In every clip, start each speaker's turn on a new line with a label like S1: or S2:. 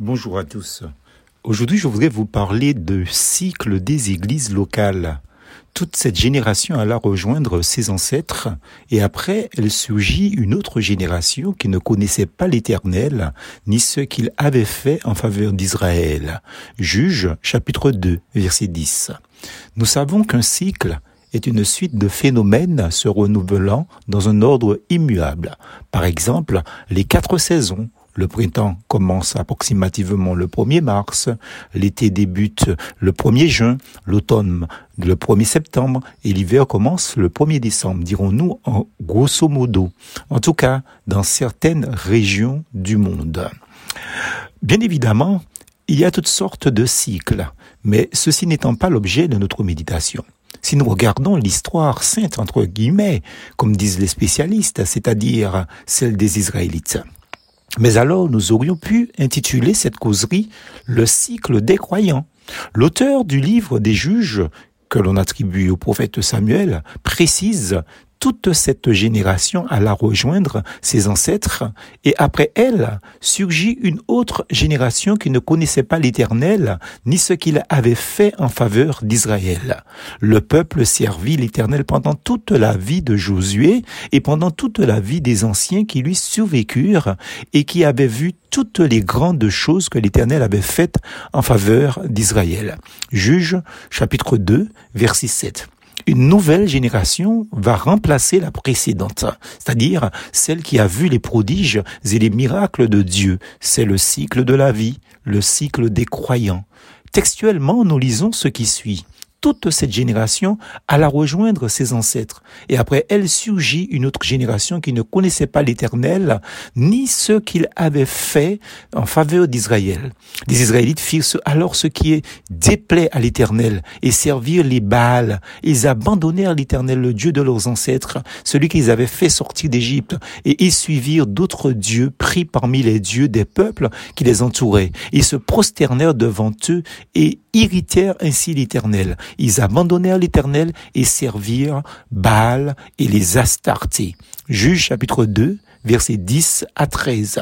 S1: Bonjour à tous. Aujourd'hui, je voudrais vous parler de cycle des églises locales. Toute cette génération alla rejoindre ses ancêtres et après, elle surgit une autre génération qui ne connaissait pas l'Éternel ni ce qu'il avait fait en faveur d'Israël. Juge chapitre 2 verset 10. Nous savons qu'un cycle est une suite de phénomènes se renouvelant dans un ordre immuable. Par exemple, les quatre saisons, le printemps commence approximativement le 1er mars, l'été débute le 1er juin, l'automne le 1er septembre et l'hiver commence le 1er décembre, dirons-nous en grosso modo. En tout cas, dans certaines régions du monde. Bien évidemment, il y a toutes sortes de cycles, mais ceci n'étant pas l'objet de notre méditation. Si nous regardons l'histoire sainte, entre guillemets, comme disent les spécialistes, c'est-à-dire celle des Israélites, mais alors nous aurions pu intituler cette causerie Le cycle des croyants. L'auteur du livre des juges que l'on attribue au prophète Samuel précise toute cette génération alla rejoindre ses ancêtres, et après elle surgit une autre génération qui ne connaissait pas l'Éternel, ni ce qu'il avait fait en faveur d'Israël. Le peuple servit l'Éternel pendant toute la vie de Josué et pendant toute la vie des anciens qui lui survécurent et qui avaient vu toutes les grandes choses que l'Éternel avait faites en faveur d'Israël. Juge chapitre 2 verset 7 une nouvelle génération va remplacer la précédente, c'est-à-dire celle qui a vu les prodiges et les miracles de Dieu. C'est le cycle de la vie, le cycle des croyants. Textuellement, nous lisons ce qui suit toute cette génération alla rejoindre ses ancêtres. Et après elle surgit une autre génération qui ne connaissait pas l'Éternel, ni ce qu'il avait fait en faveur d'Israël. Les Israélites firent alors ce qui est déplaît à l'Éternel et servirent les Baals. Ils abandonnèrent l'Éternel, le Dieu de leurs ancêtres, celui qu'ils avaient fait sortir d'Égypte, et ils suivirent d'autres dieux pris parmi les dieux des peuples qui les entouraient. Ils se prosternèrent devant eux et irritèrent ainsi l'Éternel. Ils abandonnèrent l'Éternel et servirent Baal et les Astartés. Juge chapitre 2, versets 10 à 13.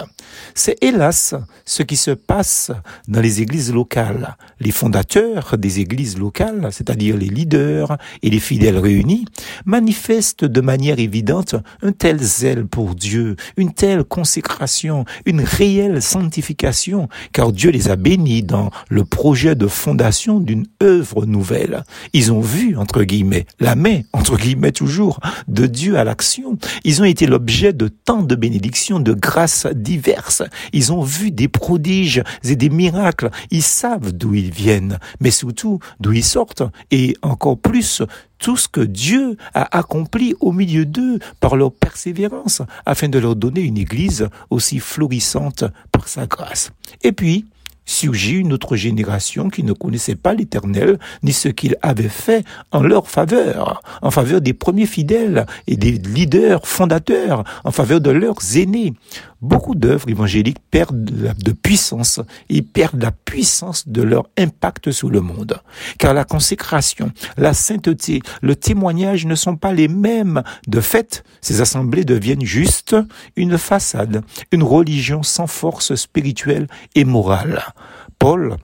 S1: C'est hélas ce qui se passe dans les églises locales. Les fondateurs des églises locales, c'est-à-dire les leaders et les fidèles réunis, manifestent de manière évidente un tel zèle pour Dieu, une telle consécration, une réelle sanctification, car Dieu les a bénis dans le projet de fondation d'une œuvre nouvelle. Ils ont vu, entre guillemets, la main, entre guillemets toujours, de Dieu à l'action. Ils ont été l'objet de tant de bénédictions, de grâces diverses. Ils ont vu des prodiges et des miracles. Ils savent d'où ils viennent, mais surtout d'où ils sortent. Et encore plus, tout ce que Dieu a accompli au milieu d'eux par leur persévérance, afin de leur donner une église aussi florissante par sa grâce. Et puis, surgit une autre génération qui ne connaissait pas l'Éternel ni ce qu'il avait fait en leur faveur, en faveur des premiers fidèles et des leaders fondateurs, en faveur de leurs aînés. Beaucoup d'œuvres évangéliques perdent de puissance et perdent la puissance de leur impact sur le monde. Car la consécration, la sainteté, le témoignage ne sont pas les mêmes. De fait, ces assemblées deviennent juste une façade, une religion sans force spirituelle et morale. Paul,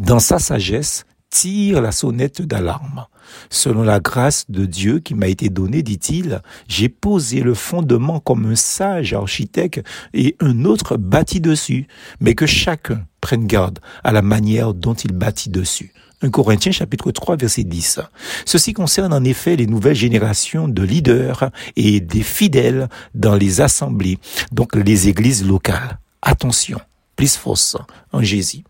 S1: dans sa sagesse, tire la sonnette d'alarme. Selon la grâce de Dieu qui m'a été donnée, dit-il, j'ai posé le fondement comme un sage architecte et un autre bâtit dessus, mais que chacun prenne garde à la manière dont il bâtit dessus. 1 Corinthiens chapitre 3 verset 10. Ceci concerne en effet les nouvelles générations de leaders et des fidèles dans les assemblées, donc les églises locales. Attention, plus fausse en Jésus.